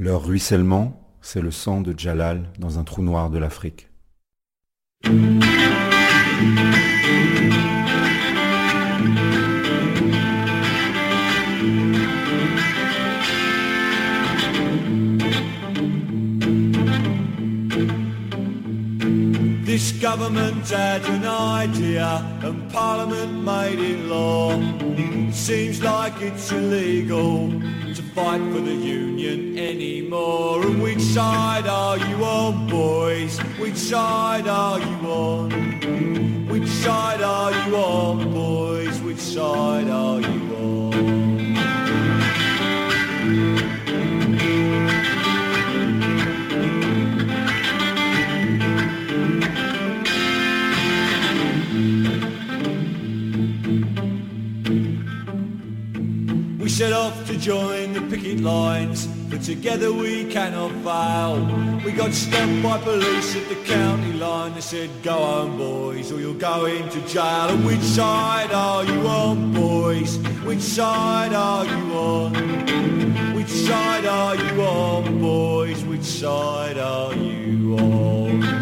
Leur ruissellement, c'est le sang de Jalal dans un trou noir de l'Afrique. Government had an idea and Parliament made it law. Seems like it's illegal to fight for the union anymore. And which side are you on, boys? Which side are you on? Which side are you on, boys? Which side are you on? Set off to join the picket lines, but together we cannot fail. We got stopped by police at the county line. They said, go home boys, or you'll go into jail. And which side are you on, boys? Which side are you on? Which side are you on, boys? Which side are you on?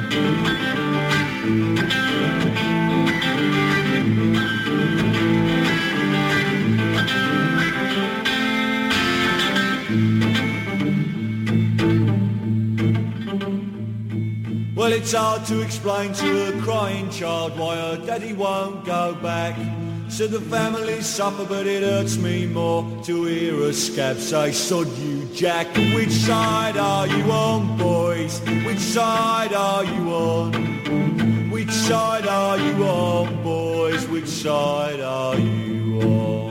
Well, it's hard to explain to a crying child why her daddy won't go back. So the family suffer, but it hurts me more to hear a scab say, sod you, Jack. Which side are you on, boys? Which side are you on? Which side are you on, boys? Which side are you on?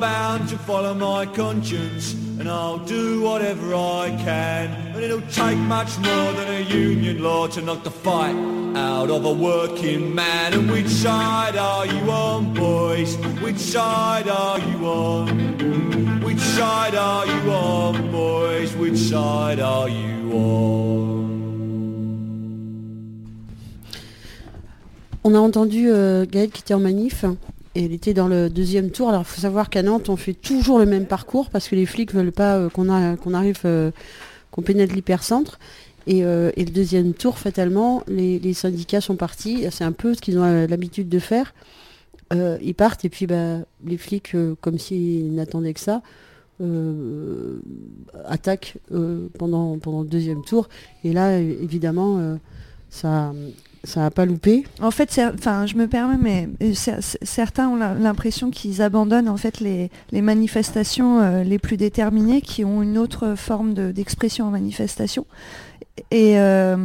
Bound to follow my conscience, and I'll do whatever I can. And it'll take much more than a union law to knock the fight out of a working man. And which side are you on, boys? Which side are you on? Which side are you on, boys? Which side are you on? On a entendu euh, Gaëlle qui était en manif et elle était dans le deuxième tour. Alors il faut savoir qu'à Nantes, on fait toujours le même parcours parce que les flics veulent pas euh, qu'on arrive, euh, qu'on pénètre l'hypercentre. Et, euh, et le deuxième tour, fatalement, les, syndicats sont partis. C'est un peu ce qu'ils ont l'habitude de faire. Ils partent et puis bah, les flics, comme s'ils n'attendaient que ça, attaquent pendant, pendant le deuxième tour. Et là, évidemment, ça ça n'a pas loupé. En fait, enfin, je me permets, mais euh, cer- cer- certains ont l'impression qu'ils abandonnent en fait les, manifestations euh, les plus déterminées, qui ont une autre forme de- d'expression en manifestation. Et, euh,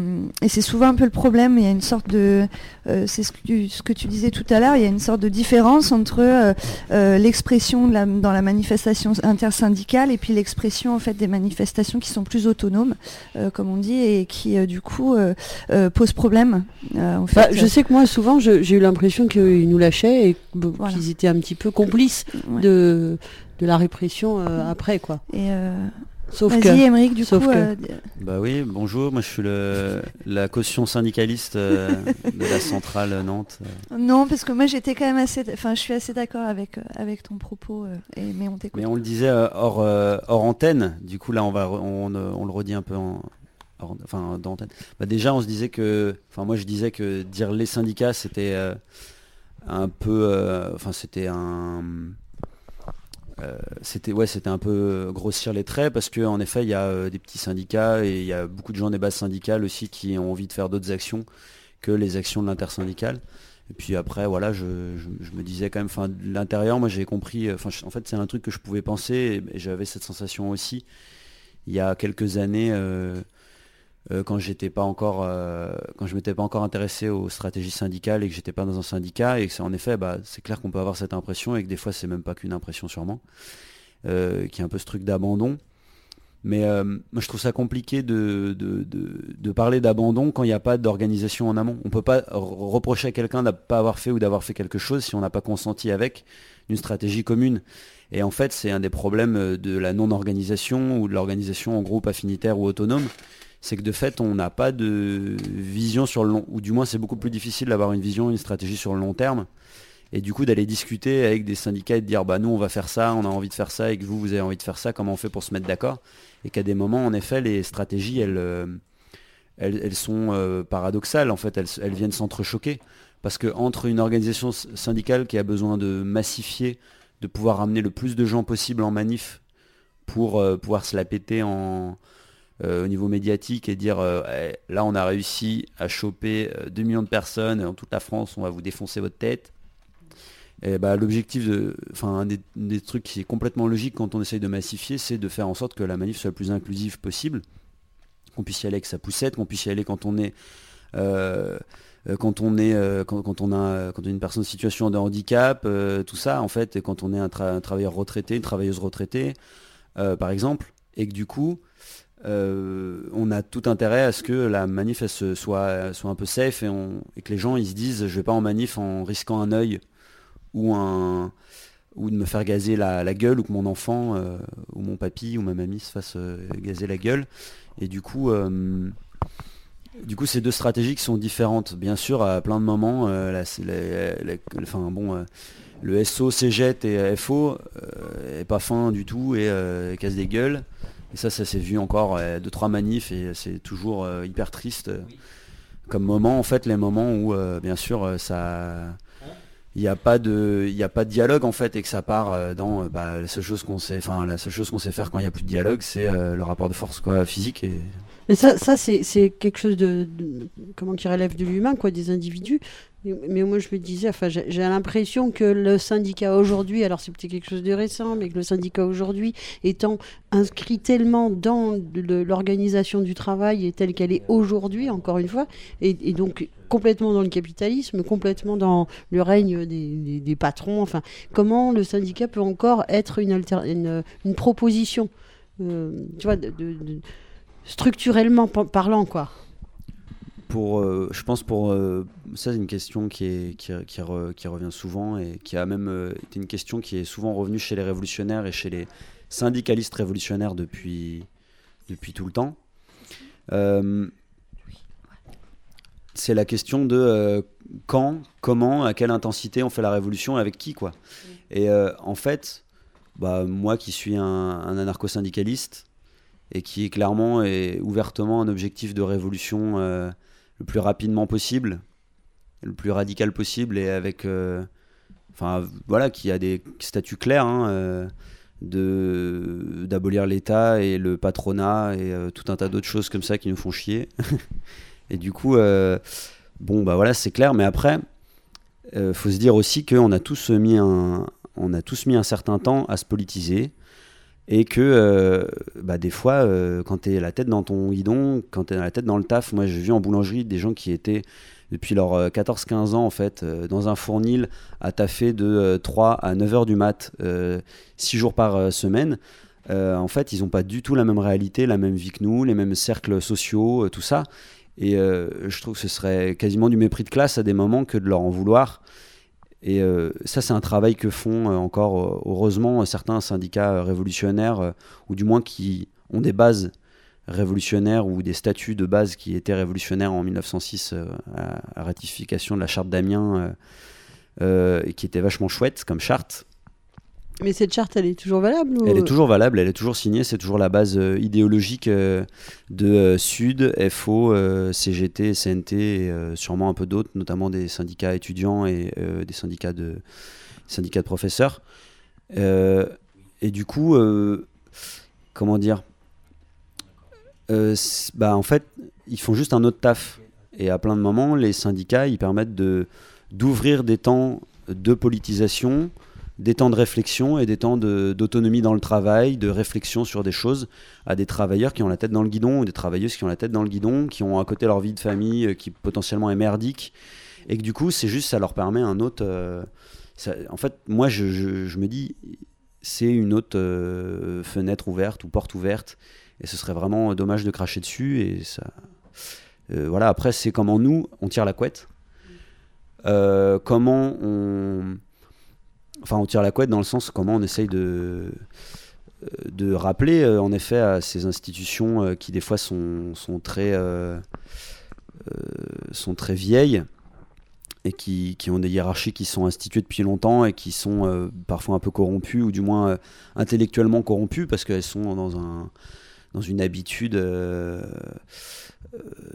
et c'est souvent un peu le problème. Il y a une sorte de, euh, c'est ce que, tu, ce que tu disais tout à l'heure. Il y a une sorte de différence entre euh, euh, l'expression la- dans la manifestation intersyndicale et puis l'expression en fait des manifestations qui sont plus autonomes, euh, comme on dit, et qui euh, du coup posent problème. Euh, en Bah, fait, je sais que moi, souvent, j'ai eu l'impression qu'ils nous lâchaient et Voilà. qu'ils étaient un petit peu complices Ouais. de, de la répression euh, après, quoi. Et euh, Sauf vas-y, que... Émeric, du sauf coup. que- euh, Bah oui, bonjour, moi je suis le, la caution syndicaliste euh, de la centrale Nantes. Non, parce que moi j'étais quand même assez, enfin, je suis assez d'accord avec euh, avec ton propos. euh, et, mais on t'écoute. Mais on le disait euh, hors, euh, hors antenne, du coup là on, va, on, on le redit un peu en... hors- Enfin, dans antenne. Bah, déjà, on se disait que, enfin, moi, je disais que dire les syndicats, c'était euh, un peu, euh, enfin, c'était un, euh, c'était ouais, c'était un peu grossir les traits parce que en effet, il y a euh, des petits syndicats et il y a beaucoup de gens des bases syndicales aussi qui ont envie de faire d'autres actions que les actions de l'intersyndicale. Et puis après, voilà, je, je- me disais quand même, de l'intérieur, moi j'ai compris, euh, enfin, en fait, c'est un truc que je pouvais penser et, j'avais cette sensation aussi il y a quelques années. euh, euh, quand j'étais pas encore euh, quand je m'étais pas encore intéressé aux stratégies syndicales et que j'étais pas dans un syndicat et que c'est en effet bah, c'est clair qu'on peut avoir cette impression et que des fois c'est même pas qu'une impression sûrement euh, qui est un peu ce truc d'abandon. Mais moi je trouve ça compliqué de, de, de- parler d'abandon quand il n'y a pas d'organisation en amont. On peut pas re- reprocher à quelqu'un de pas avoir fait ou d'avoir fait quelque chose si on n'a pas consenti avec une stratégie commune. Et en fait, c'est un des problèmes de la non-organisation ou de l'organisation en groupe affinitaire ou autonome. C'est que de fait, on n'a pas de vision sur le long, ou du moins c'est beaucoup plus difficile d'avoir une vision, une stratégie sur le long terme. Et du coup, d'aller discuter avec des syndicats et de dire, bah nous, on va faire ça, on a envie de faire ça, et que vous, vous avez envie de faire ça, comment on fait pour se mettre d'accord? Et qu'à des moments, en effet, les stratégies, elles, euh, sont euh, paradoxales, en fait, elles, elles viennent s'entrechoquer. Parce que entre une organisation syndicale qui a besoin de massifier, de pouvoir ramener le plus de gens possible en manif pour euh, pouvoir se la péter en, au niveau médiatique et dire eh, là on a réussi à choper 2 millions de personnes en toute la France, on va vous défoncer votre tête. Et bah, l'objectif, de, enfin, un des, trucs qui est complètement logique quand on essaye de massifier, c'est de faire en sorte que la manif soit le plus inclusive possible, qu'on puisse y aller avec sa poussette, qu'on puisse y aller quand on est, euh, quand on est, euh, quand, on a, quand une personne en situation de handicap, euh, tout ça, en fait, quand on est un, travailleur retraité, une travailleuse retraitée, par exemple, et que du coup, on a tout intérêt à ce que la manif soit, soit un peu safe et, que les gens ils se disent je vais pas en manif en risquant un œil ou un ou de me faire gazer la, gueule ou que mon enfant euh, ou mon papy ou ma mamie se fasse euh, gazer la gueule. Et du coup euh, du coup ces deux stratégies qui sont différentes bien sûr à plein de moments enfin bon le SO CGET et FO est pas fin du tout et casse des gueules et ça ça s'est vu encore deux trois manifs et c'est toujours hyper triste comme moment en fait les moments où bien sûr ça il n'y a pas de a pas de dialogue en fait et que ça part euh, dans euh, bah, la seule chose qu'on sait enfin la seule chose qu'on sait faire quand il n'y a plus de dialogue c'est euh, le rapport de force quoi physique et mais ça, ça c'est quelque chose de, comment qui relève de l'humain quoi des individus mais, moi je me disais enfin j'ai l'impression que le syndicat aujourd'hui alors c'est peut-être quelque chose de récent mais que le syndicat aujourd'hui étant inscrit tellement dans l'organisation du travail et telle qu'elle est aujourd'hui encore une fois et, donc complètement dans le capitalisme, complètement dans le règne des, patrons. Enfin, comment le syndicat peut encore être une, une, proposition, euh, tu vois, de, structurellement parlant, quoi pour, euh, je pense pour euh, ça c'est une question qui, est, qui, qui, revient souvent et qui a même été une question qui est souvent revenue chez les révolutionnaires et chez les syndicalistes révolutionnaires depuis, depuis tout le temps c'est la question de euh, quand, comment, à quelle intensité on fait la révolution et avec qui, quoi. Et euh, en fait, bah, moi qui suis un, anarcho-syndicaliste et qui est clairement et ouvertement un objectif de révolution euh, le plus rapidement possible, le plus radical possible et avec, enfin voilà, qui a des statuts clairs. Hein, de d'abolir l'État et le patronat et tout un tas d'autres choses comme ça qui nous font chier. Et du coup, euh, bon, bah voilà, c'est clair. Mais après, euh, faut se dire aussi qu'on a on a tous mis un certain temps à se politiser et que euh, bah, des fois, quand tu es la tête dans ton guidon, quand tu es la tête dans le taf, moi j'ai vu en boulangerie des gens qui étaient depuis leurs 14-15 ans en fait dans un fournil à taffer de 3 à 9 heures du mat, 6 jours par semaine. en fait, ils n'ont pas du tout la même réalité, la même vie que nous, les mêmes cercles sociaux, tout ça. Et euh, je trouve que ce serait quasiment du mépris de classe à des moments que de leur en vouloir. Et euh, ça, c'est un travail que font euh, encore, heureusement, certains syndicats révolutionnaires, ou du moins qui ont des bases révolutionnaires ou des statuts de base qui étaient révolutionnaires en 1906 à, la ratification de la charte d'Amiens, et qui était vachement chouette comme charte. Mais cette charte, elle est toujours valable Elle est toujours valable, elle est toujours signée, c'est toujours la base euh, idéologique euh, de euh, Sud, FO, CGT, CNT et sûrement un peu d'autres, notamment des syndicats étudiants et des syndicats de, syndicats de professeurs. et du coup, comment dire bah, En fait, ils font juste un autre taf. Et à plein de moments, les syndicats, ils permettent d'ouvrir des temps de politisation des temps de réflexion et des temps d'autonomie dans le travail, de réflexion sur des choses à des travailleurs qui ont la tête dans le guidon ou des travailleuses qui ont la tête dans le guidon, qui ont à côté leur vie de famille euh, qui potentiellement est merdique. Et que du coup, c'est juste, ça leur permet un autre. Euh, en fait, moi, je, me dis, c'est une autre euh, fenêtre ouverte ou porte ouverte. Et ce serait vraiment dommage de cracher dessus. Et ça. voilà, après, c'est comment nous, on tire la couette. comment on enfin, on tire la couette dans le sens comment on essaye de de rappeler en effet à ces institutions qui des fois sont, sont très sont très vieilles et qui, qui, ont des hiérarchies qui sont instituées depuis longtemps et qui sont euh, parfois un peu corrompues ou du moins euh, intellectuellement corrompues parce qu'elles sont dans, un, dans une habitude euh,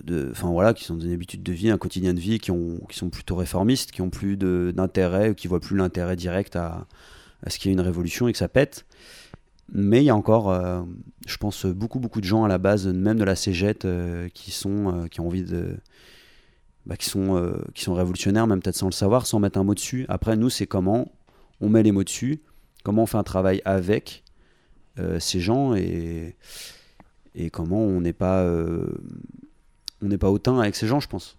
de, enfin voilà, qui sont dans une habitude de vie, un quotidien de vie qui, ont, qui sont plutôt réformistes, qui ont plus d'intérêt, qui voient plus l'intérêt direct à, à ce qu'il y ait une révolution et que ça pète. Mais il y a encore, je pense, beaucoup beaucoup de gens à la base, même de la cégette, qui sont, qui ont envie de bah, qui, sont, euh, qui sont révolutionnaires, même peut-être sans le savoir, sans mettre un mot dessus. Après, nous, c'est comment on met les mots dessus, comment on fait un travail avec euh, ces gens et, et comment on n'est pas, euh, on n'est pas hautain avec ces gens, je pense.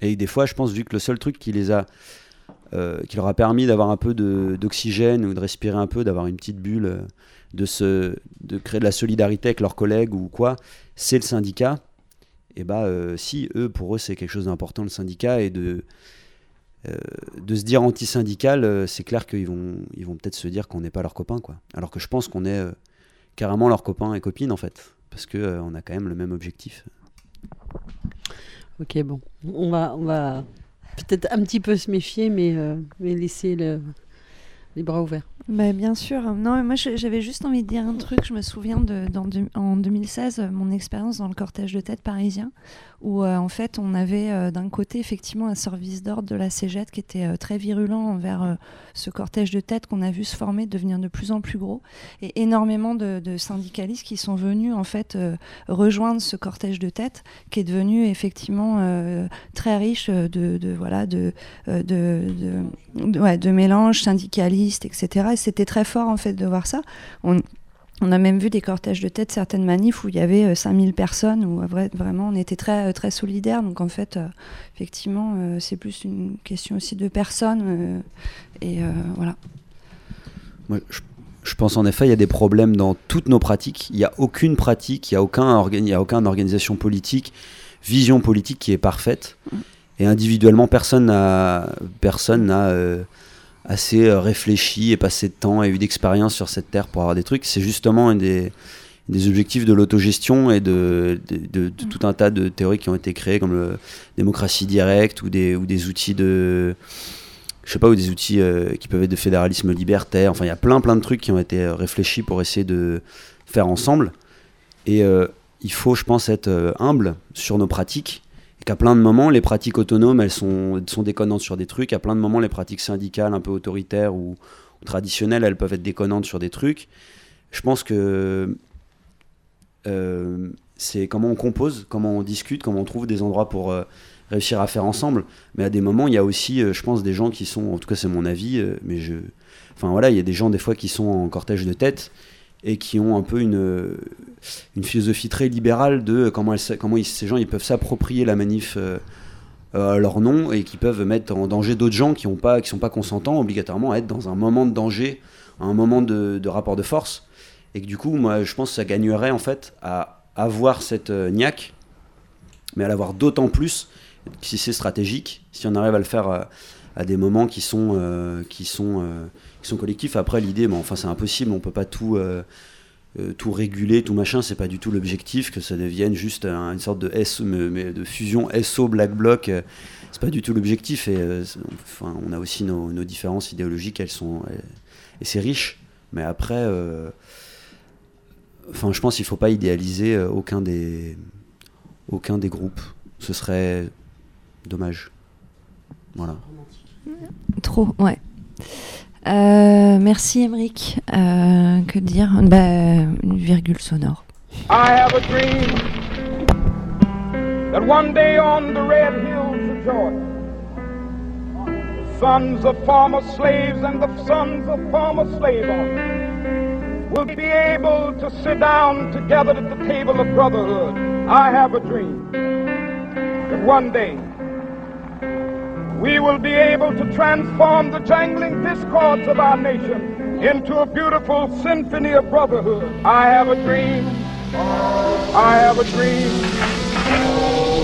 Et des fois, je pense, vu que le seul truc qui les a, qui leur a permis d'avoir un peu d'oxygène ou de respirer un peu, d'avoir une petite bulle, de, se, de créer de la solidarité avec leurs collègues ou quoi, c'est le syndicat et bah euh, si eux pour eux c'est quelque chose d'important le syndicat et de euh, de se dire anti-syndical, euh, c'est clair qu'ils vont ils vont peut-être se dire qu'on n'est pas leurs copains quoi. Alors que je pense qu'on est carrément leurs copains et copines en fait parce que on a quand même le même objectif. Ok bon, on va on va peut-être un petit peu se méfier mais mais laisser le les bras ouverts. Bah, bien sûr. Non, moi j'avais juste envie de dire un truc. Je me souviens de, en 2016, mon expérience dans le cortège de tête parisien, où euh, en fait on avait euh, d'un côté effectivement un service d'ordre de la CGT qui était euh, très virulent envers ce cortège de tête qu'on a vu se former, devenir de plus en plus gros, et énormément de, syndicalistes qui sont venus en fait rejoindre ce cortège de tête qui est devenu effectivement très riche de, de voilà de de, ouais, de mélange syndicaliste etc c'était très fort en fait de voir ça. On, on a même vu des cortèges de tête, certaines manifs où il y avait 5000 euh, personnes, où vraiment on était très, euh, très solidaires. Donc en fait, euh, effectivement, c'est plus une question aussi de personnes. et voilà. je, pense en effet, il y a des problèmes dans toutes nos pratiques. Il n'y a aucune pratique, il n'y a, aucun a aucune organisation politique, vision politique qui est parfaite. Mm. Et individuellement, personne n'a. Personne n'a assez euh, réfléchi et passé de temps et eu d'expérience sur cette terre pour avoir des trucs. C'est justement un des, des objectifs de l'autogestion et de, de, tout un tas de théories qui ont été créées comme la démocratie directe ou des, ou des outils de je sais pas ou des outils euh, qui peuvent être de fédéralisme libertaire. Enfin il y a plein plein de trucs qui ont été euh, réfléchis pour essayer de faire ensemble. Et il faut je pense être humble sur nos pratiques qu'à plein de moments, les pratiques autonomes, elles sont, déconnantes sur des trucs. À plein de moments, les pratiques syndicales un peu autoritaires ou, traditionnelles, elles peuvent être déconnantes sur des trucs. Je pense que euh, c'est comment on compose, comment on discute, comment on trouve des endroits pour euh, réussir à faire ensemble. Mais à des moments, il y a aussi, euh, je pense, des gens qui sont, en tout cas c'est mon avis, mais je... Enfin voilà, il y a des gens des fois qui sont en cortège de tête et qui ont un peu une, une philosophie très libérale de comment, comment ces gens ils peuvent s'approprier la manif euh, euh, à leur nom et qui peuvent mettre en danger d'autres gens qui ne sont pas consentants obligatoirement à être dans un moment de danger, un moment de, rapport de force. Et que du coup, moi, je pense que ça gagnerait en fait à avoir cette euh, niaque, mais à l'avoir d'autant plus si c'est stratégique, si on arrive à le faire à des moments qui sont, qui sont qui sont collectifs. Après, l'idée, bon, enfin, c'est impossible, on peut pas tout, euh, euh, tout réguler, tout machin, c'est pas du tout l'objectif, que ça devienne juste une sorte de, S, mais de fusion SO Black Bloc. Euh, c'est pas du tout l'objectif et enfin, on a aussi nos, nos, différences idéologiques, elles sont et c'est riche. Mais après, enfin, je pense qu'il faut pas idéaliser aucun des aucun des groupes. Ce serait dommage. Voilà. Trop, ouais. Euh, merci Emric. Euh, que dire? Bah, Une virgule sonore. I have a dream that one day on the red hills of Georgia, the sons of former slaves and the sons of former slave will be able to sit down together at the table of brotherhood. I have a dream that one day we will be able to transform the jangling discords of our nation into a beautiful symphony of brotherhood. I have a dream. I have a dream.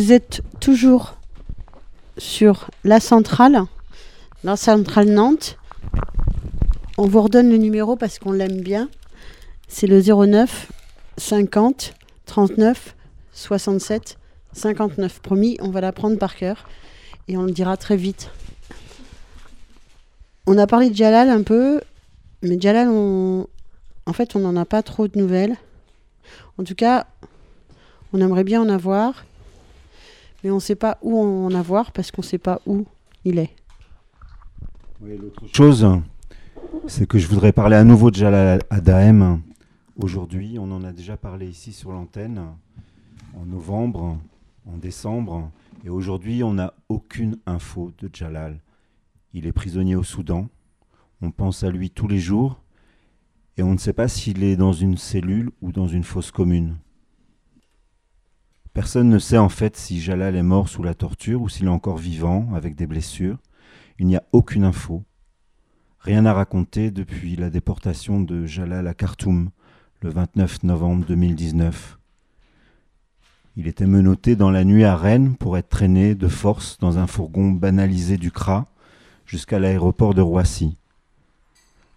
Vous êtes toujours sur la centrale, la centrale Nantes. On vous redonne le numéro parce qu'on l'aime bien. C'est le 09 50 39 67 59. Promis, on va la prendre par cœur et on le dira très vite. On a parlé de Jalal un peu, mais Jalal, on... en fait, on n'en a pas trop de nouvelles. En tout cas, on aimerait bien en avoir, mais on ne sait pas où en avoir parce qu'on ne sait pas où il est. Oui, l'autre chose, c'est que je voudrais parler à nouveau de Jalal Adaem. Aujourd'hui, on en a déjà parlé ici sur l'antenne, en novembre, en décembre, et aujourd'hui, on n'a aucune info de Jalal. Il est prisonnier au Soudan, on pense à lui tous les jours, et on ne sait pas s'il est dans une cellule ou dans une fosse commune. Personne ne sait en fait si Jalal est mort sous la torture ou s'il est encore vivant avec des blessures. Il n'y a aucune info. Rien à raconter depuis la déportation de Jalal à Khartoum le 29 novembre 2019. Il était menotté dans la nuit à Rennes pour être traîné de force dans un fourgon banalisé du CRA jusqu'à l'aéroport de Roissy.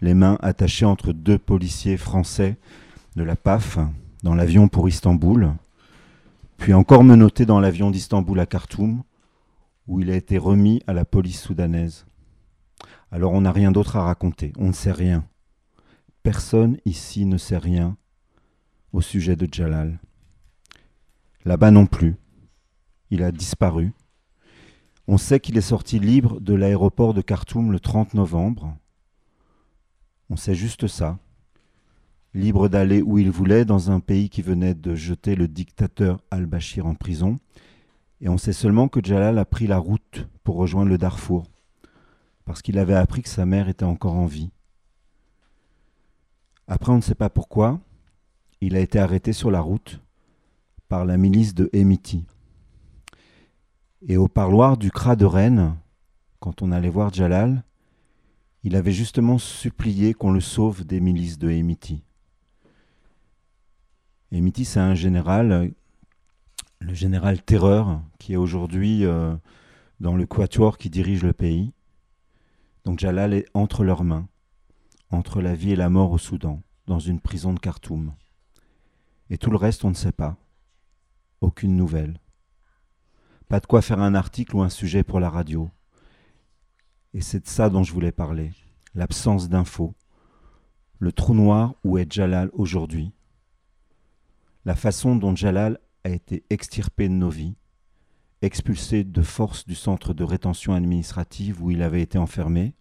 Les mains attachées entre deux policiers français de la PAF dans l'avion pour Istanbul, puis encore menotté dans l'avion d'Istanbul à Khartoum, où il a été remis à la police soudanaise. Alors on n'a rien d'autre à raconter, on ne sait rien. Personne ici ne sait rien au sujet de Jalal. Là-bas non plus. Il a disparu. On sait qu'il est sorti libre de l'aéroport de Khartoum le 30 novembre. On sait juste ça. Libre d'aller où il voulait dans un pays qui venait de jeter le dictateur al-Bashir en prison. Et on sait seulement que Jalal a pris la route pour rejoindre le Darfour, parce qu'il avait appris que sa mère était encore en vie. Après, on ne sait pas pourquoi, il a été arrêté sur la route par la milice de Emiti. Et au parloir du Cras de Rennes, quand on allait voir Jalal, il avait justement supplié qu'on le sauve des milices de Emiti. Emiti, c'est un général, le général Terreur, qui est aujourd'hui euh, dans le quatuor qui dirige le pays. Donc Jalal est entre leurs mains, entre la vie et la mort au Soudan, dans une prison de Khartoum. Et tout le reste, on ne sait pas. Aucune nouvelle. Pas de quoi faire un article ou un sujet pour la radio. Et c'est de ça dont je voulais parler. L'absence d'infos. Le trou noir où est Jalal aujourd'hui. La façon dont Jalal a été extirpé de nos vies, expulsé de force du centre de rétention administrative où il avait été enfermé,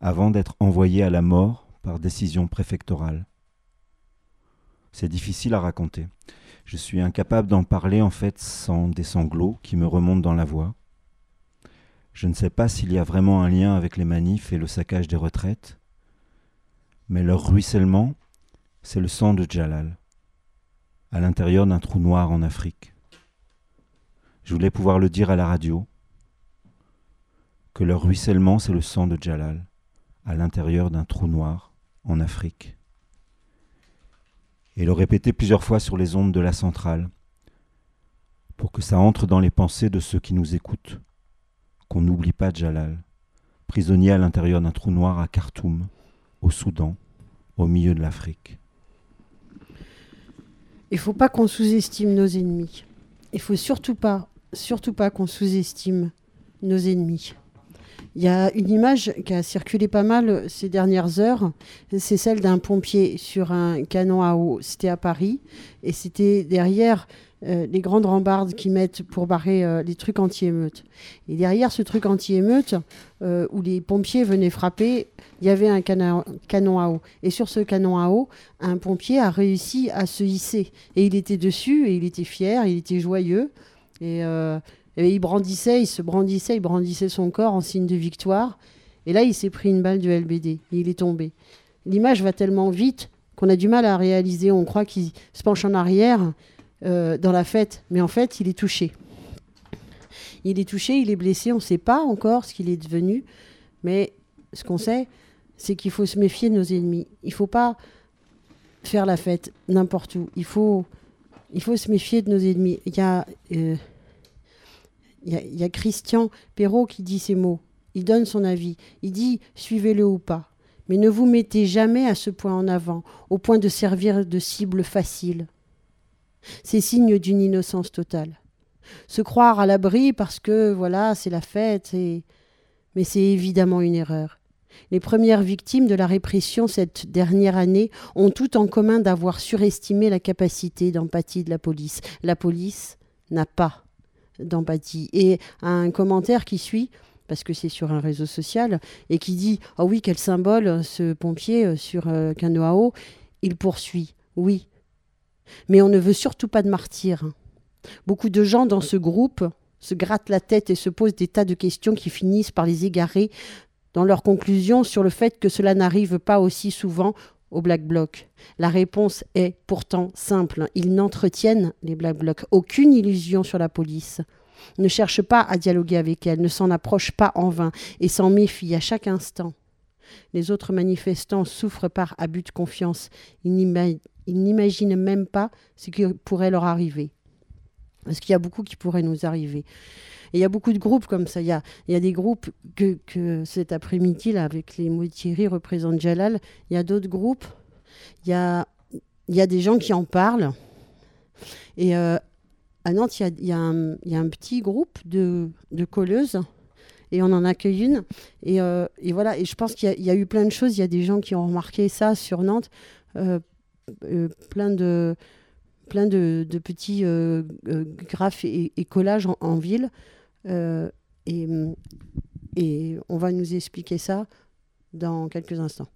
avant d'être envoyé à la mort par décision préfectorale. C'est difficile à raconter. Je suis incapable d'en parler en fait sans des sanglots qui me remontent dans la voix. Je ne sais pas s'il y a vraiment un lien avec les manifs et le saccage des retraites, mais leur ruissellement, c'est le sang de Jalal, à l'intérieur d'un trou noir en Afrique. Je voulais pouvoir le dire à la radio, que leur ruissellement, c'est le sang de Jalal, à l'intérieur d'un trou noir en Afrique et le répéter plusieurs fois sur les ondes de la centrale, pour que ça entre dans les pensées de ceux qui nous écoutent, qu'on n'oublie pas Jalal, prisonnier à l'intérieur d'un trou noir à Khartoum, au Soudan, au milieu de l'Afrique. Il faut pas qu'on sous-estime nos ennemis. Il faut surtout pas, surtout pas qu'on sous-estime nos ennemis. Il y a une image qui a circulé pas mal ces dernières heures. C'est celle d'un pompier sur un canon à eau. C'était à Paris. Et c'était derrière euh, les grandes rambardes qui mettent pour barrer euh, les trucs anti-émeute. Et derrière ce truc anti-émeute, euh, où les pompiers venaient frapper, il y avait un canon, à eau. Et sur ce canon à eau, un pompier a réussi à se hisser. Et il était dessus, et il était fier, il était joyeux. Et il brandissait, il se brandissait, il brandissait son corps en signe de victoire. Et là, il s'est pris une balle du LBD. Et il est tombé. L'image va tellement vite qu'on a du mal à réaliser. On croit qu'il se penche en arrière euh, dans la fête. Mais en fait, il est touché. Il est touché, il est blessé. On ne sait pas encore ce qu'il est devenu. Mais ce qu'on sait, c'est qu'il faut se méfier de nos ennemis. Il ne faut pas faire la fête n'importe où. Il faut, se méfier de nos ennemis. Il y a. Euh, il y a Christian Perrault qui dit ces mots. Il donne son avis. Il dit suivez-le ou pas. Mais ne vous mettez jamais à ce point en avant, au point de servir de cible facile. C'est signe d'une innocence totale. Se croire à l'abri parce que, voilà, c'est la fête, et... mais c'est évidemment une erreur. Les premières victimes de la répression cette dernière année ont tout en commun d'avoir surestimé la capacité d'empathie de la police. La police n'a pas d'empathie. Et un commentaire qui suit, parce que c'est sur un réseau social, et qui dit Ah oui, quel symbole ce pompier euh, sur euh, eau. Il poursuit Oui. Mais on ne veut surtout pas de martyrs. Beaucoup de gens dans ce groupe se grattent la tête et se posent des tas de questions qui finissent par les égarer dans leurs conclusions sur le fait que cela n'arrive pas aussi souvent aux Black Blocs. La réponse est pourtant simple. Ils n'entretiennent, les Black Blocs, aucune illusion sur la police, ne cherchent pas à dialoguer avec elle, ne s'en approchent pas en vain et s'en méfient à chaque instant. Les autres manifestants souffrent par abus de confiance. Ils ils n'imaginent même pas ce qui pourrait leur arriver. Parce qu'il y a beaucoup qui pourrait nous arriver. Et il y a beaucoup de groupes comme ça. Il y a, il y a des groupes que, cet après-midi, là, avec les mots Thierry, représentent Jalal. Il y a d'autres groupes. Il y a, il y a des gens qui en parlent. Et euh, à Nantes, il y a, il y a un, petit groupe de, de colleuses. Et on en accueille une. Et, euh, et voilà. Et je pense qu'il y, a- il y a eu plein de choses. Il y a des gens qui ont remarqué ça sur Nantes. Euh, euh, plein de plein de, petits euh, euh, graphes et, collages en, ville. Et, et on va nous expliquer ça dans quelques instants.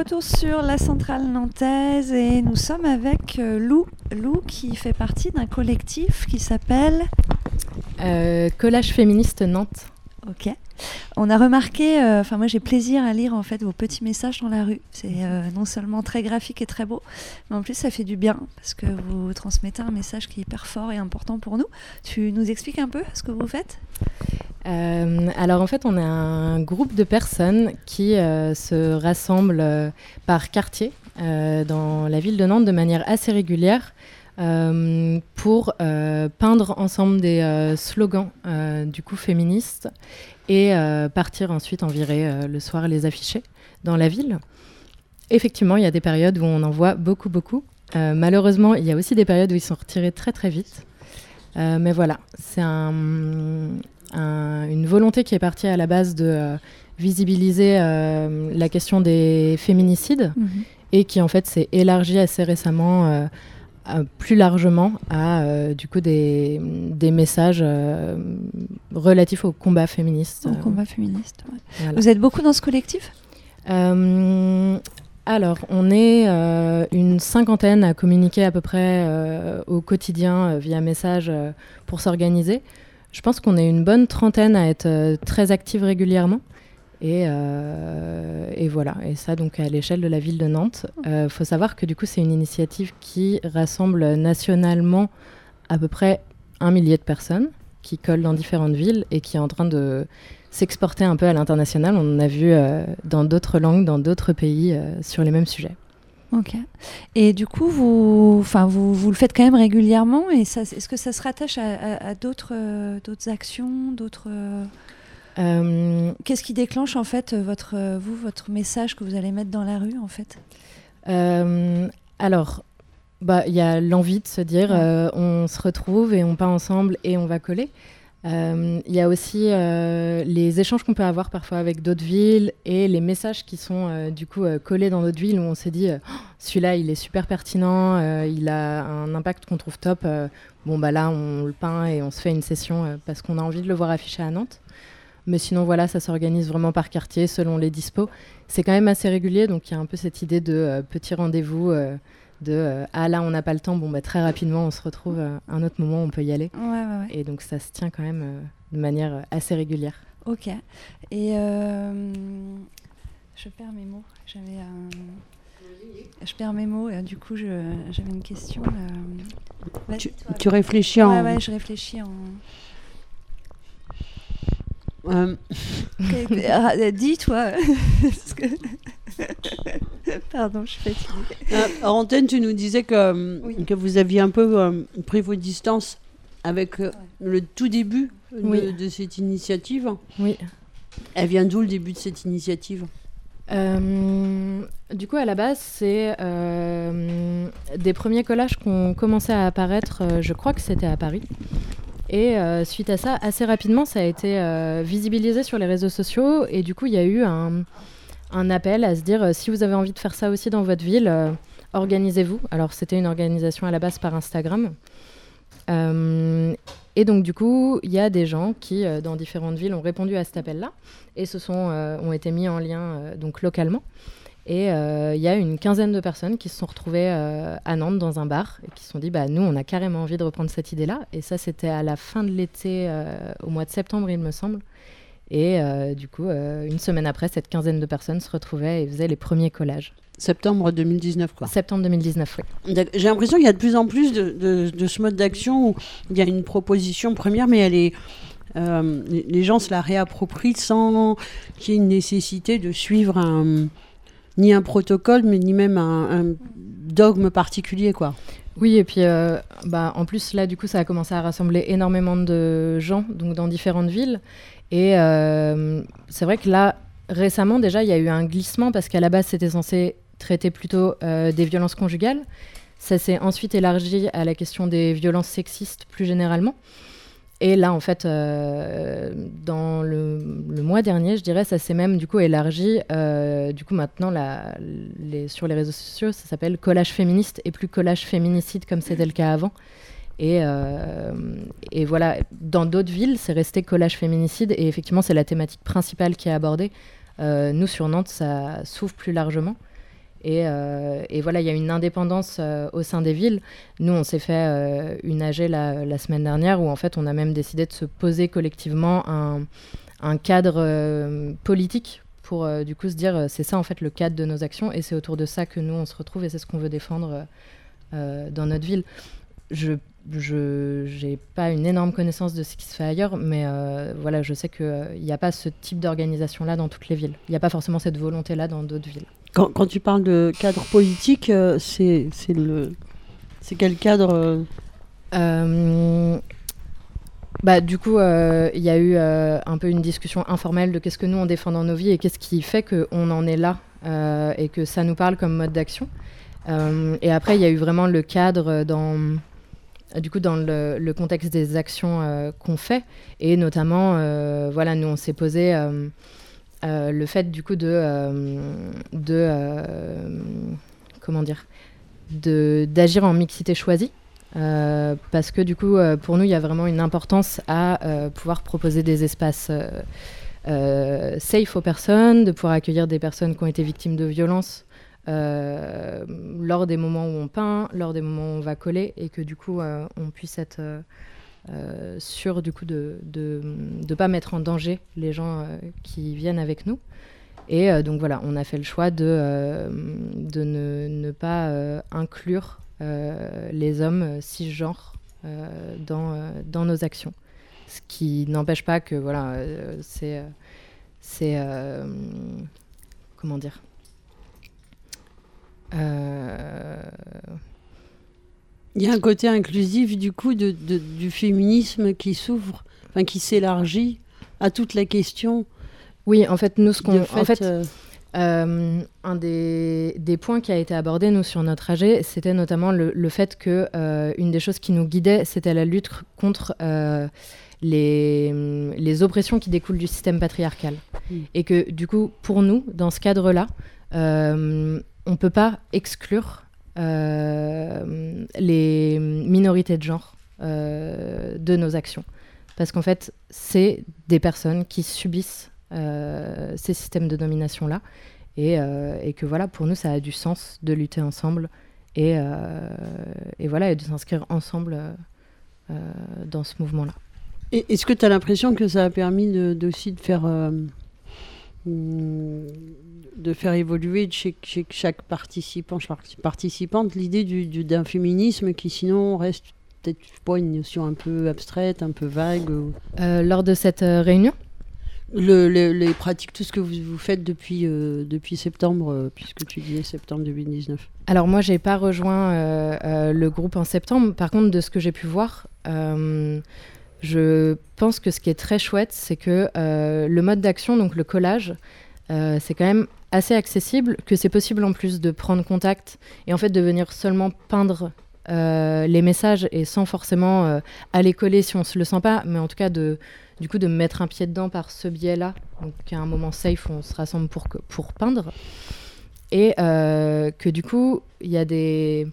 Retour sur la centrale nantaise et nous sommes avec euh, Lou. Lou qui fait partie d'un collectif qui s'appelle Euh, collage féministe Nantes. Ok. On a remarqué, euh, enfin moi j'ai plaisir à lire en fait vos petits messages dans la rue. C'est euh, non seulement très graphique et très beau, mais en plus ça fait du bien parce que vous transmettez un message qui est hyper fort et important pour nous. Tu nous expliques un peu ce que vous faites? Euh, alors en fait, on est un groupe de personnes qui euh, se rassemblent euh, par quartier dans la ville de Nantes de manière assez régulière pour peindre ensemble des slogans du coup féministes et partir ensuite en virée le soir les afficher dans la ville. Effectivement, il y a des périodes où on en voit beaucoup, beaucoup. Malheureusement, il y a aussi des périodes où ils sont retirés très, très vite. Mais voilà, c'est un, un- une volonté qui est partie à la base de euh, visibiliser euh, la question des féminicides et qui en fait s'est élargie assez récemment euh, plus largement à euh, du coup des, des messages euh, relatifs au combat féministe. Au combat féministe. ouais. voilà. Vous êtes beaucoup dans ce collectif? Alors, on est une cinquantaine à communiquer à peu près au quotidien via message pour s'organiser. Je pense qu'on est une bonne trentaine à être euh, très active régulièrement. Et, euh, et voilà, et ça donc à l'échelle de la ville de Nantes. Il faut savoir que du coup c'est une initiative qui rassemble nationalement à peu près un millier de personnes qui collent dans différentes villes et qui est en train de s'exporter un peu à l'international. On en a vu euh, dans d'autres langues, dans d'autres pays euh, sur les mêmes sujets. Ok. Et du coup, vous, enfin, vous, vous le faites quand même régulièrement. Et ça, est-ce que ça se rattache à, à- à d'autres, euh, d'autres actions, d'autres euh, Euh, Qu'est-ce qui déclenche en fait votre, vous, votre message que vous allez mettre dans la rue en fait? Alors, bah, il y a l'envie de se dire Ouais. on se retrouve et on peint ensemble et on va coller. Euh, Il y a aussi euh, les échanges qu'on peut avoir parfois avec d'autres villes et les messages qui sont euh, du coup collés dans d'autres villes où on s'est dit Oh, celui-là il est super pertinent, il a un impact qu'on trouve top. bon bah là on le peint et on se fait une session parce qu'on a envie de le voir affiché à Nantes. Mais sinon voilà ça s'organise vraiment par quartier selon les dispos. C'est quand même assez régulier donc il y a un peu cette idée de euh, petit rendez-vous. De euh, ah là on n'a pas le temps bon bah très rapidement on se retrouve euh, un autre moment on peut y aller Ouais, ouais, ouais. et donc ça se tient quand même euh, de manière assez régulière. Ok. Et euh, je perds mes mots. J'avais un. Je perds mes mots. Et, du coup, j'avais une question. Tu, toi. tu réfléchis en. ouais, je réfléchis en. Euh, Dis, toi. Que- Pardon, je suis fatiguée. euh, antenne, tu nous disais que, euh, Oui. que vous aviez un peu euh, pris vos distances avec euh, le tout début de, Oui. de cette initiative. Oui. Elle vient d'où le début de cette initiative? Du coup, à la base, c'est des premiers collages qui ont commencé à apparaître, je crois que c'était à Paris. Et euh, suite à ça, assez rapidement, ça a été euh, visibilisé sur les réseaux sociaux. Et du coup, il y a eu un, appel à se dire, euh, si vous avez envie de faire ça aussi dans votre ville, organisez-vous. Alors, c'était une organisation à la base par Instagram. Et donc, du coup, il y a des gens qui, dans différentes villes, ont répondu à cet appel-là et se sont, ont été mis en lien donc localement. Et euh, il y a une quinzaine de personnes qui se sont retrouvées euh, à Nantes dans un bar et qui se sont dit bah, nous, on a carrément envie de reprendre cette idée-là. Et ça, c'était à la fin de l'été, euh, au mois de septembre, il me semble. Et du coup, une semaine après, cette quinzaine de personnes se retrouvaient et faisaient les premiers collages. Septembre 2019, quoi. Septembre 2019, oui. J'ai l'impression qu'il y a de plus en plus de, de- de ce mode d'action où il y a une proposition première, mais elle est. les gens se la réapproprient sans qu'il y ait une nécessité de suivre un, ni un protocole, mais ni même un, dogme particulier, quoi. Oui, et puis euh, bah, en plus, là, du coup, ça a commencé à rassembler énormément de gens, donc dans différentes villes. Et euh, c'est vrai que là, récemment, déjà, il y a eu un glissement parce qu'à la base, c'était censé traiter plutôt euh, des violences conjugales. Ça s'est ensuite élargi à la question des violences sexistes plus généralement. Et là, en fait, euh, dans le, mois dernier, je dirais, ça s'est même du coup élargi. Euh, du coup, maintenant, sur les réseaux sociaux, ça s'appelle collage féministe et plus collage féminicide comme c'était le cas avant. Et, euh, voilà, dans d'autres villes, c'est resté collage féminicide et effectivement, c'est la thématique principale qui est abordée. Nous, sur Nantes, ça s'ouvre plus largement. Et, euh, et voilà, il y a une indépendance euh, au sein des villes. Nous, on s'est fait euh, une AG la, semaine dernière où en fait, on a même décidé de se poser collectivement un, un cadre politique pour du coup se dire c'est ça en fait le cadre de nos actions et c'est autour de ça que nous on se retrouve et c'est ce qu'on veut défendre dans notre ville. Je j'ai pas une énorme connaissance de ce qui se fait ailleurs, mais voilà, je sais qu'il n'y a pas ce type d'organisation là dans toutes les villes. Il n'y a pas forcément cette volonté là dans d'autres villes. Quand, tu parles de cadre politique, euh, c'est quel cadre euh, Euh, bah, du coup, il y a eu un peu une discussion informelle de qu'est-ce que nous on défend dans nos vies et qu'est-ce qui fait qu'on en est là et que ça nous parle comme mode d'action. Et après, il y a eu vraiment le cadre dans, du coup, dans le, le contexte des actions qu'on fait et notamment, voilà, nous on s'est posé euh, le fait du coup de, euh, euh, comment dire, de d'agir en mixité choisie. Parce que du coup, pour nous, il y a vraiment une importance à pouvoir proposer des espaces safe aux personnes, de pouvoir accueillir des personnes qui ont été victimes de violences lors des moments où on peint, lors des moments où on va coller, et que du coup, on puisse être euh, sûr du coup de de pas mettre en danger les gens euh, qui viennent avec nous. Et euh, donc voilà, on a fait le choix de, euh, de ne, ne pas inclure les hommes cisgenres dans, dans nos actions. Ce qui n'empêche pas que voilà, c'est c'est comment dire Il y a un côté inclusif du coup de, de- du féminisme qui s'ouvre, enfin qui s'élargit à toute la question. Oui, en fait, nous, ce qu'on, en fait, euh, Euh, un des, des points qui a été abordé, nous, sur notre AG, c'était notamment le, le fait que euh, une des choses qui nous guidait, c'était la lutte contre les, les oppressions qui découlent du système patriarcal. Et que, du coup, pour nous, dans ce cadre-là, on ne peut pas exclure les minorités de genre euh, de nos actions. Parce qu'en fait, c'est des personnes qui subissent euh, ces systèmes de domination-là. Et, euh, et que voilà, pour nous, ça a du sens de lutter ensemble et, euh, et voilà, et de s'inscrire ensemble euh, euh, dans ce mouvement-là. Est-ce que tu as l'impression que ça a permis de, aussi de faire euh, de faire évoluer chez, chez chaque participant, chaque participante, l'idée du- du- d'un féminisme qui sinon reste peut-être pas une notion un peu abstraite, un peu vague. ou- Euh, lors de cette euh, réunion, Le- le- les pratiques, tout ce que vous, vous faites depuis, euh, depuis septembre, puisque tu disais septembre 2019. Alors moi, j'ai pas rejoint le groupe en septembre. Par contre, de ce que j'ai pu voir, je pense que ce qui est très chouette, c'est que euh, le mode d'action, donc le collage, euh, c'est quand même assez accessible, que c'est possible en plus de prendre contact et en fait de venir seulement peindre euh, les messages et sans forcément aller coller si on se le sent pas, mais en tout cas de du coup de mettre un pied dedans par ce biais-là, donc à un moment safe où on se rassemble pour, pour peindre. Et que du coup il y a des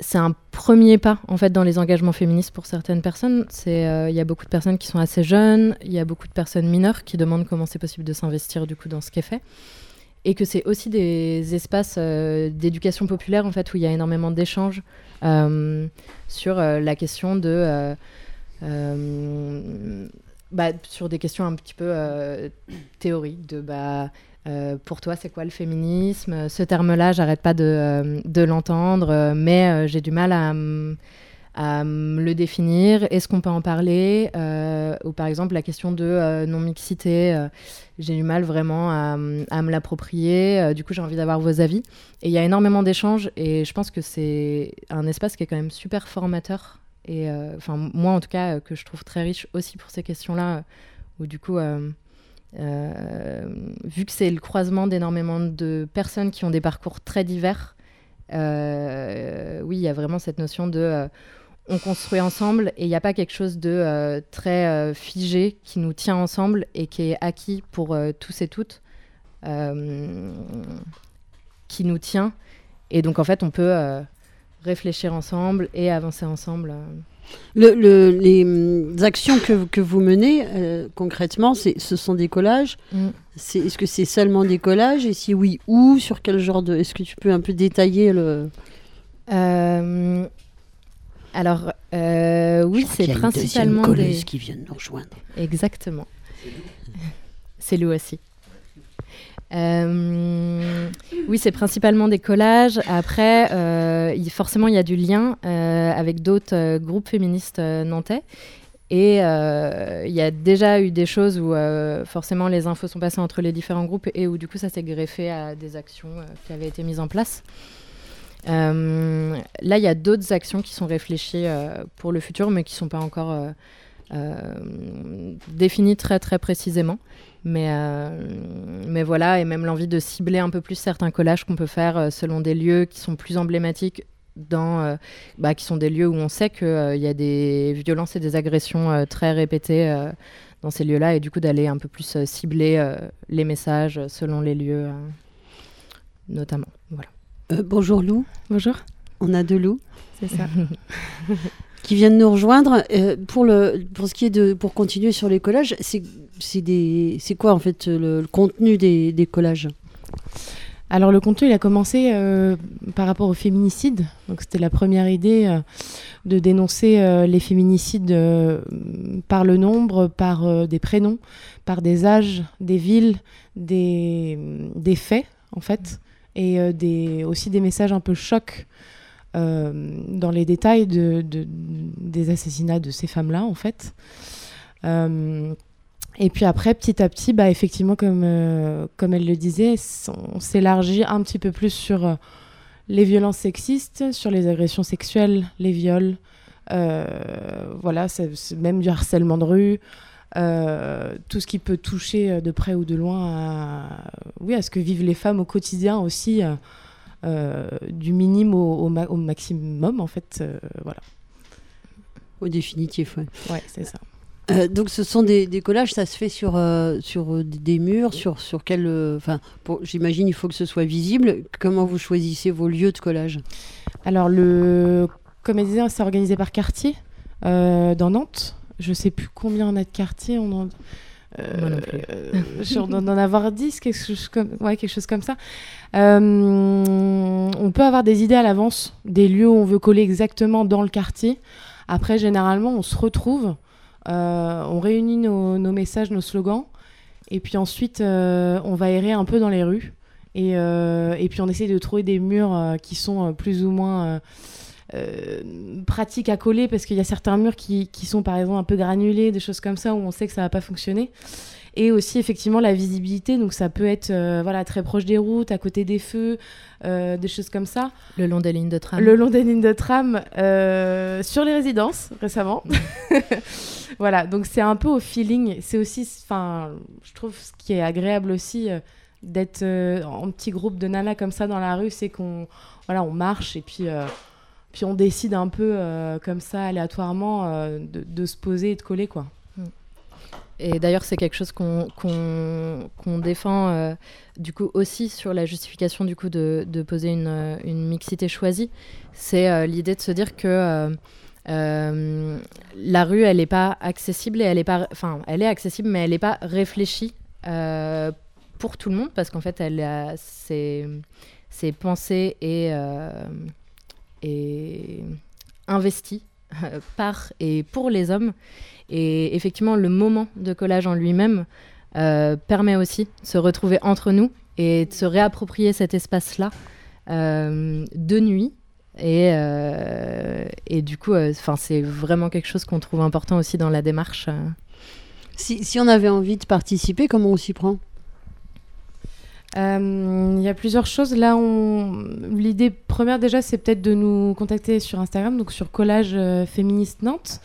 c'est un premier pas en fait dans les engagements féministes pour certaines personnes. Euh, il y a beaucoup de personnes qui sont assez jeunes il y a beaucoup de personnes mineures qui demandent comment c'est possible de s'investir du coup dans ce qui est fait. Et que c'est aussi des espaces euh, d'éducation populaire en fait où il y a énormément d'échanges euh, sur la question de bah, sur des questions un petit peu théoriques de bah euh, pour toi, c'est quoi le féminisme? Ce terme-là, j'arrête pas de, euh, l'entendre, euh, mais j'ai du mal à, à le définir. Est-ce qu'on peut en parler? Ou par exemple, la question de non-mixité, j'ai du mal vraiment à, me l'approprier. Du coup, j'ai envie d'avoir vos avis. Et il y a énormément d'échanges, et je pense que c'est un espace qui est quand même super formateur. Et enfin, moi, en tout cas, que je trouve très riche aussi pour ces questions-là, où du coup. Euh, vu que c'est le croisement d'énormément de personnes qui ont des parcours très divers, euh, oui, il y a vraiment cette notion de euh, on construit ensemble et il n'y a pas quelque chose de très figé qui nous tient ensemble et qui est acquis pour tous et toutes, qui nous tient. Et donc en fait, on peut réfléchir ensemble et avancer ensemble. Le- le- les hum, actions que, que vous menez, euh, concrètement, c'est- ce sont des collages. Mm. Est-ce que c'est seulement des collages Et si oui, où Sur quel genre de... Est-ce que tu peux un peu détailler le... Euh, alors, euh, oui, c'est principalement des... qui vient de nous rejoindre. Exactement. C'est Lou aussi. Euh, oui, c'est principalement des collages. Après, euh, forcément, il y a du lien euh, avec d'autres groupes féministes nantais. Et il y a déjà eu des choses où forcément les infos sont passées entre les différents groupes et où du coup ça s'est greffé à des actions qui avaient été mises en place. Là, il y a d'autres actions qui sont réfléchies pour le futur, mais qui ne sont pas encore définies très très précisément. Mais, euh, mais voilà, et même l'envie de cibler un peu plus certains collages qu'on peut faire euh, selon des lieux qui sont plus emblématiques, dans, euh, bah, qui sont des lieux où on sait qu'il y a des violences et des agressions euh, très répétées euh, dans ces lieux-là, et du coup d'aller un peu plus euh, cibler euh, les messages selon les lieux, euh, notamment. Voilà. Euh, bonjour Lou, Bonjour, on a deux loups c'est ça. qui viennent nous rejoindre. Euh, pour, le, pour ce qui est de... Pour continuer sur les collages, c'est quoi en fait le, contenu des, des collages? Alors le contenu, il a commencé euh, par rapport au féminicide. Donc c'était la première idée euh, de dénoncer les féminicides par le nombre, par des prénoms, par des âges, des villes, des, des faits en fait, et des, aussi des messages un peu chocs dans les détails de, de- des assassinats de ces femmes-là en fait. Euh, et puis après, petit à petit, bah, effectivement, comme, euh, comme elle le disait, on s'élargit un petit peu plus sur euh, les violences sexistes, sur les agressions sexuelles, les viols, euh, voilà, même du harcèlement de rue, euh, tout ce qui peut toucher euh, de près ou de loin à, oui, à ce que vivent les femmes au quotidien aussi, euh, euh, du minime au, au ma- au maximum, en fait. euh, voilà, Au définitif, ouais. ouais, c'est ça. Euh, donc ce sont des, des collages, ça se fait sur, euh, sur euh, des- murs, sur, sur quel... euh, Enfin, j'imagine il faut que ce soit visible. Comment vous choisissez vos lieux de collage? Alors, le, comme elle disait, c'est organisé par quartier euh, dans Nantes. Je sais plus combien on a de quartiers. On en, euh, Moi non plus. euh, je- on doit en avoir 10, quelque chose comme, ouais, quelque chose comme ça. Euh, on peut avoir des idées à l'avance, des lieux où on veut coller exactement dans le quartier. Après, généralement, on se retrouve, euh, on réunit nos, nos messages, nos slogans, et puis ensuite, euh, on va errer un peu dans les rues. Et, euh, et puis on essaie de trouver des murs euh, qui sont euh, plus ou moins euh, euh, pratiques à coller parce qu'il y a certains murs qui, qui sont par exemple un peu granulés, des choses comme ça où on sait que ça va pas fonctionner. Et aussi effectivement la visibilité, donc ça peut être euh, voilà très proche des routes, à côté des feux, euh, des choses comme ça. Le long des lignes de tram. Le long des lignes de tram, euh, sur les résidences récemment. voilà, donc c'est un peu au feeling. C'est aussi, enfin, je trouve ce qui est agréable aussi euh, d'être euh, en petit groupe de nanas comme ça dans la rue, c'est qu'on, voilà, on marche et puis. euh, puis on décide un peu euh, comme ça aléatoirement euh, de, se poser et de coller quoi. Et d'ailleurs, c'est quelque chose qu'on défend euh, du coup aussi sur la justification du coup de, poser une, mixité choisie. C'est l'idée de se dire que la rue, elle n'est pas accessible et elle est pas, enfin, elle est accessible, mais elle n'est pas réfléchie pour tout le monde parce qu'en fait, elle ses pensées et et investie euh, par et pour les hommes. Et effectivement, le moment de collage en lui-même euh, permet aussi de se retrouver entre nous et de se réapproprier cet espace-là euh, de nuit. Et, et du coup, c'est vraiment quelque chose qu'on trouve important aussi dans la démarche. si, si on avait envie de participer, comment on s'y prend? Euh, Il y a plusieurs choses. Là, l'idée première déjà, c'est peut-être de nous contacter sur Instagram, donc sur Collage euh, Féministe Nantes.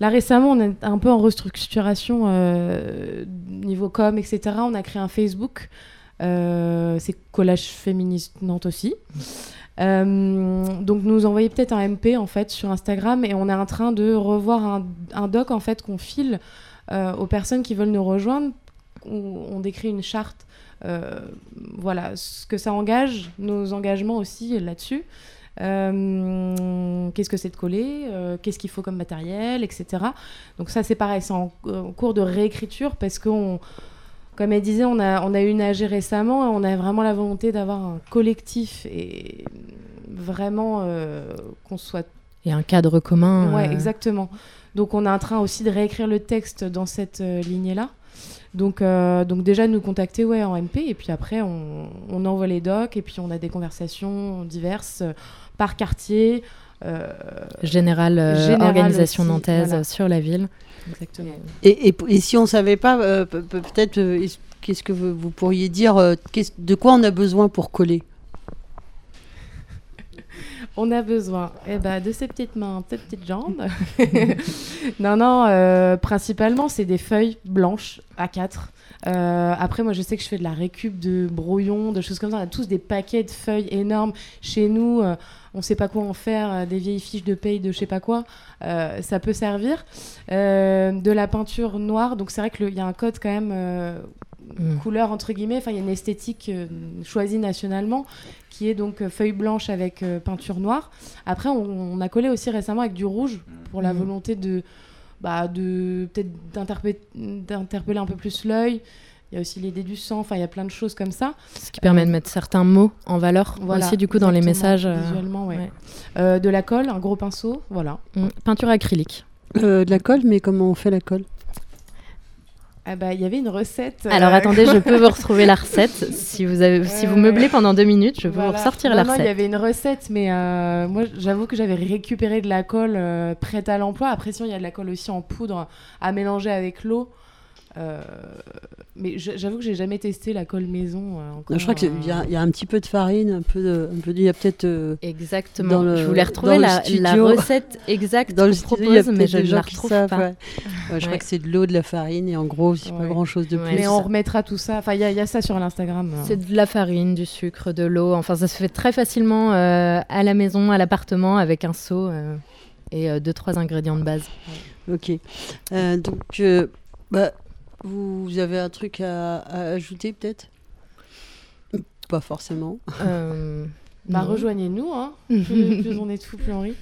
Là, récemment, on est un peu en restructuration euh, niveau com, etc. On a créé un Facebook. C'est Collage Féministe Nantes aussi. Donc nous envoyer peut-être un MP en fait sur Instagram et on est en train de revoir un, un doc en fait qu'on file aux personnes qui veulent nous rejoindre où on décrit une charte voilà ce que ça engage nos engagements aussi là-dessus Euh, qu'est-ce que c'est de coller euh, qu'est-ce qu'il faut comme matériel etc donc ça c'est pareil c'est en, en cours de réécriture parce qu'on comme elle disait, on a, on a eu une AG récemment et on a vraiment la volonté d'avoir un collectif et vraiment euh, qu'on soit. Et un cadre commun. Ouais, euh, exactement. Donc on est en train aussi de réécrire le texte dans cette euh, lignée-là. Donc, euh, donc déjà nous contacter ouais, en MP et puis après on, on envoie les docs et puis on a des conversations diverses euh, par quartier. euh, euh, Générale organisation aussi, nantaise voilà. sur la ville. Exactement. Et, et, et si on savait pas, euh, pe- pe- peut-être, euh, est-ce- qu'est-ce que vous, vous pourriez dire euh, De quoi on a besoin pour coller? On a besoin eh ben, de ces petites mains, ces petites jambes. non, non, euh, principalement, c'est des feuilles blanches A4. Euh, après, moi, je sais que je fais de la récup de brouillons, de choses comme ça. On a tous des paquets de feuilles énormes chez nous. euh, on ne sait pas quoi en faire, des vieilles fiches de paye de je sais pas quoi. Ça peut servir. De la peinture noire. Donc, c'est vrai qu'il y a un code quand même. Euh, Mm. couleur entre guillemets, enfin il y a une esthétique euh, choisie nationalement qui est donc euh, feuille blanche avec euh, peinture noire. Après on, on a collé aussi récemment avec du rouge pour la Mhm. volonté de bah, de peut-être d'interpeller un peu plus l'œil. Il y a aussi l'idée du sang, enfin il y a plein de choses comme ça. Ce qui permet de mettre certains mots en valeur Voilà, aussi, du coup, dans les messages. euh, Visuellement, ouais. ouais. Euh, de la colle, un gros pinceau, voilà. mm, Peinture acrylique. Euh, De la colle, mais comment on fait la colle? Ah bah il y avait une recette. Alors euh, attendez, je peux vous retrouver la recette. Si vous, avez, si vous Euh, meublez pendant deux minutes, je peux Voilà. vous ressortir non, la non, il y recette. avait une recette, mais euh, moi j'avoue que j'avais récupéré de la colle euh, prête à l'emploi. Après, sinon, il y a de la colle aussi en poudre à mélanger avec l'eau. Euh, mais j'avoue que j'ai jamais testé la colle maison. euh, encore, Je crois qu'il y, a- euh, il y a un petit peu de farine, un peu de, un peu de- il y a peut-être euh, Exactement. Dans le- je voulais retrouver dans le la, recette exacte dans le studio, il y a propose, mais je ne la retrouve savent. pas. ouais. Ouais, je crois Ouais. que c'est de l'eau, de la farine, et en gros, c'est pas grand-chose de Ouais. plus. Mais on remettra tout ça. Enfin, il y, a- il y a ça sur l'Instagram. C'est de la farine, du sucre, de l'eau. Enfin, ça se fait très facilement euh, à la maison, à l'appartement, avec un seau euh, et euh, deux, trois ingrédients de base. Ok. Euh, donc, euh, bah, vous avez un truc à, à ajouter peut-être? Pas forcément. Euh, Bah, rejoignez-nous. Hein. plus, plus on est de fous, plus on rit.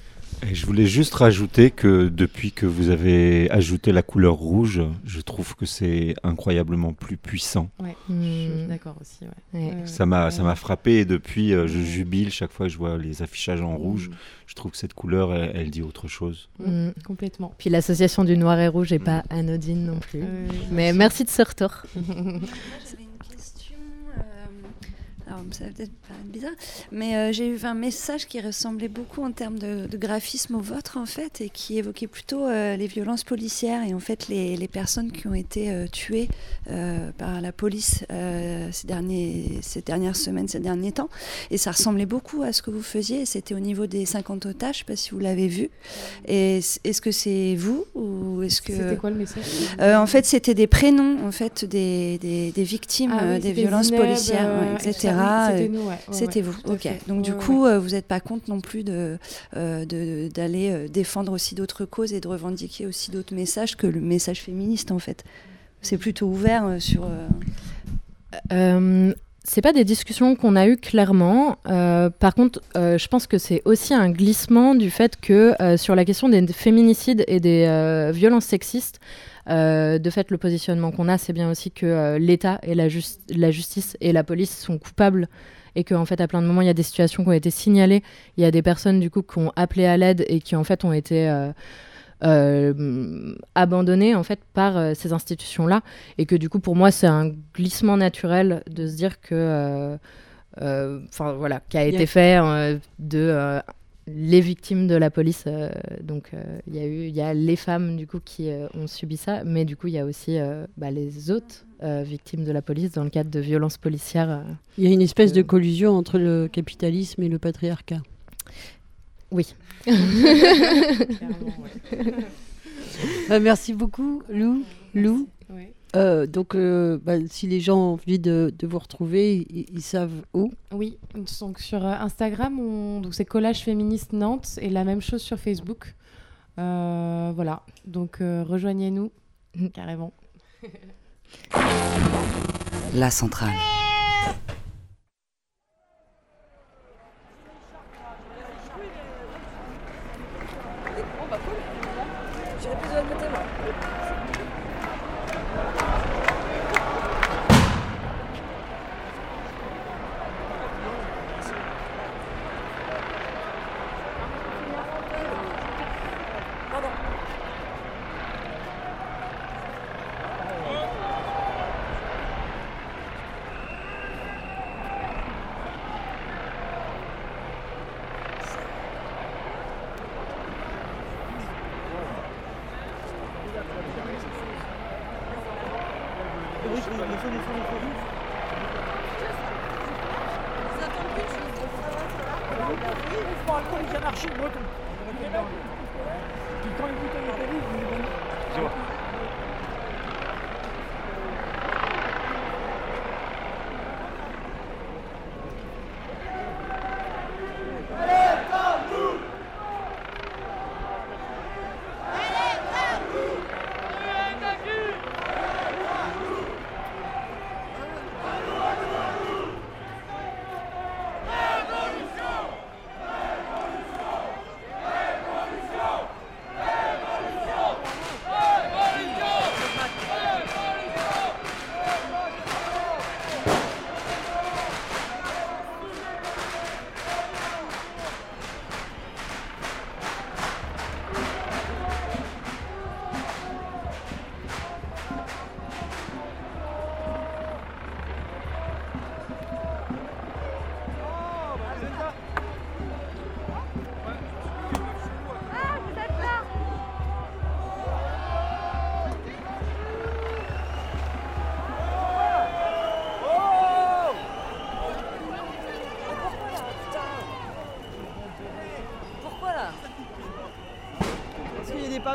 Et je voulais juste rajouter que depuis que vous avez ajouté la couleur rouge, je trouve que c'est incroyablement plus puissant. Ouais, Hmm. je suis d'accord aussi. Ouais. Ouais. Ça m'a ça m'a frappé et depuis euh, je jubile chaque fois que je vois les affichages en rouge. Je trouve que cette couleur elle, elle dit autre chose. Mm, Mm. Complètement. Puis l'association du noir et rouge n'est pas anodine non plus. Euh, Mais merci de ce retour. J'avais une question. euh, alors, ça va peut-être paraître bizarre, mais euh, j'ai eu un message qui ressemblait beaucoup en termes de, de graphisme au vôtre, en fait, et qui évoquait plutôt euh, les violences policières et en fait les, les personnes qui ont été euh, tuées par la police ces, derniers, ces dernières semaines, ces derniers temps. Et ça ressemblait beaucoup à ce que vous faisiez. C'était au niveau des 50 otages, je ne sais pas si vous l'avez vu. Et est-ce que c'est vous ou est-ce que C'était quoi le message? En fait, c'était des prénoms en fait des, des, des victimes Ah oui, des violences Zineb, policières, ouais, etc. Euh, C'était nous, ouais. Ouais, C'était ouais, vous, ok. fait. Donc du coup, ouais. euh, vous n'êtes pas contre non plus de euh, de- d'aller euh, défendre aussi d'autres causes et de revendiquer aussi d'autres messages que le message féministe en fait. C'est plutôt ouvert euh, sur. euh, Euh, c'est pas des discussions qu'on a eues clairement. Euh, par contre, euh, je pense que c'est aussi un glissement du fait que euh, sur la question des féminicides et des euh, violences sexistes, euh, de fait, le positionnement qu'on a, c'est bien aussi que euh, l'État et la, jus- la justice et la police sont coupables et qu'en fait, à plein de moments, il y a des situations qui ont été signalées. Il y a des personnes, du coup, qui ont appelé à l'aide et qui, en fait, ont été euh, euh, abandonnées, en fait, par euh, ces institutions-là. Et que, du coup, pour moi, c'est un glissement naturel de se dire que... euh, Enfin, voilà, qui a été fait de... les victimes de la police, euh, donc euh, il y a eu, il y a les femmes du coup qui euh, ont subi ça, mais du coup il y a aussi euh, bah, les autres euh, victimes de la police dans le cadre de violences policières. Il y a une espèce de collusion entre le capitalisme et le patriarcat. Oui. Bah, merci beaucoup, Lou. Lou. Euh, donc, euh, bah, si les gens ont envie de, de vous retrouver, ils, ils savent où. Oui, donc sur euh, Instagram, on... donc c'est Collage Féministe Nantes et la même chose sur Facebook. Euh, voilà, donc euh, rejoignez-nous carrément. La centrale.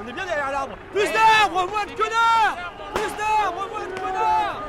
On est bien derrière l'arbre Plus d'arbres, moins de connards Plus d'arbres, moins de connards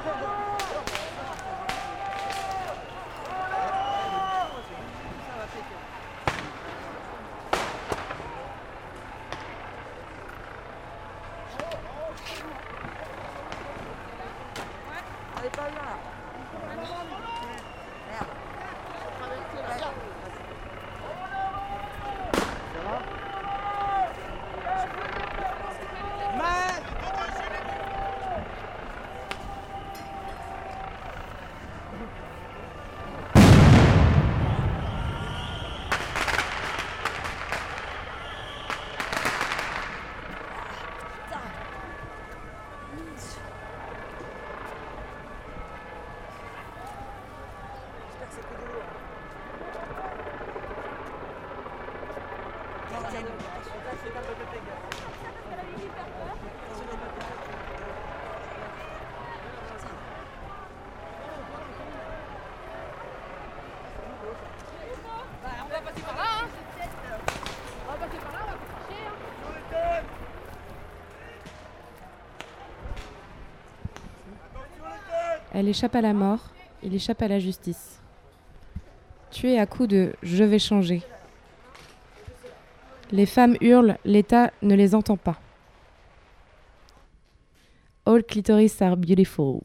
Elle échappe à la mort, il échappe à la justice. Tué à coups de je vais changer. Les femmes hurlent, l'État ne les entend pas. All clitoris are beautiful.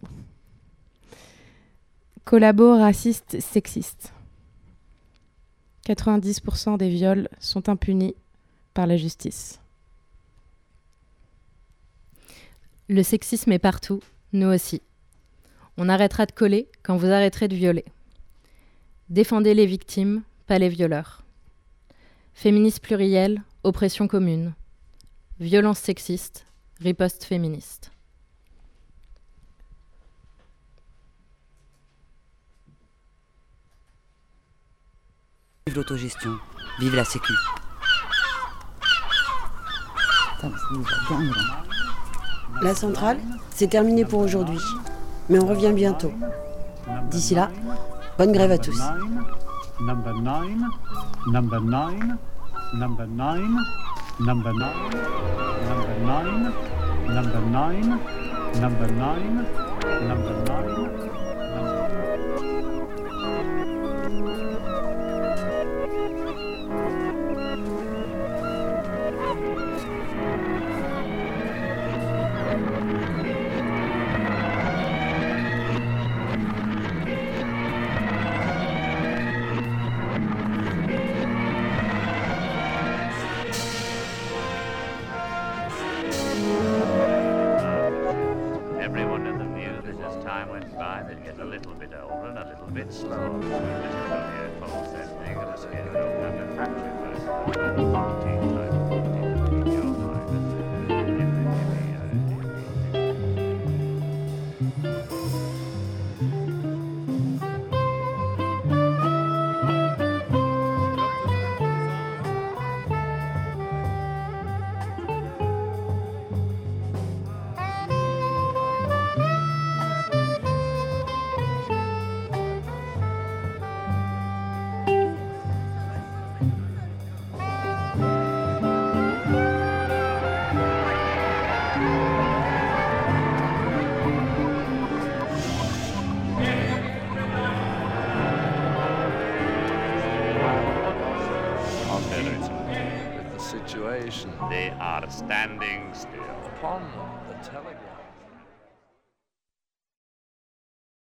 Collabo raciste, sexiste. 90% des viols sont impunis par la justice. Le sexisme est partout, nous aussi. On arrêtera de coller quand vous arrêterez de violer. Défendez les victimes, pas les violeurs. Féministe pluriel, oppression commune. Violence sexiste, riposte féministe. Vive l'autogestion. Vive la sécu. Là. La centrale, c'est terminé pour aujourd'hui. Mais on revient bientôt. D'ici là, bonne grève à tous. Number nine, number nine, number nine, number nine, number nine, number nine, number nine, number nine.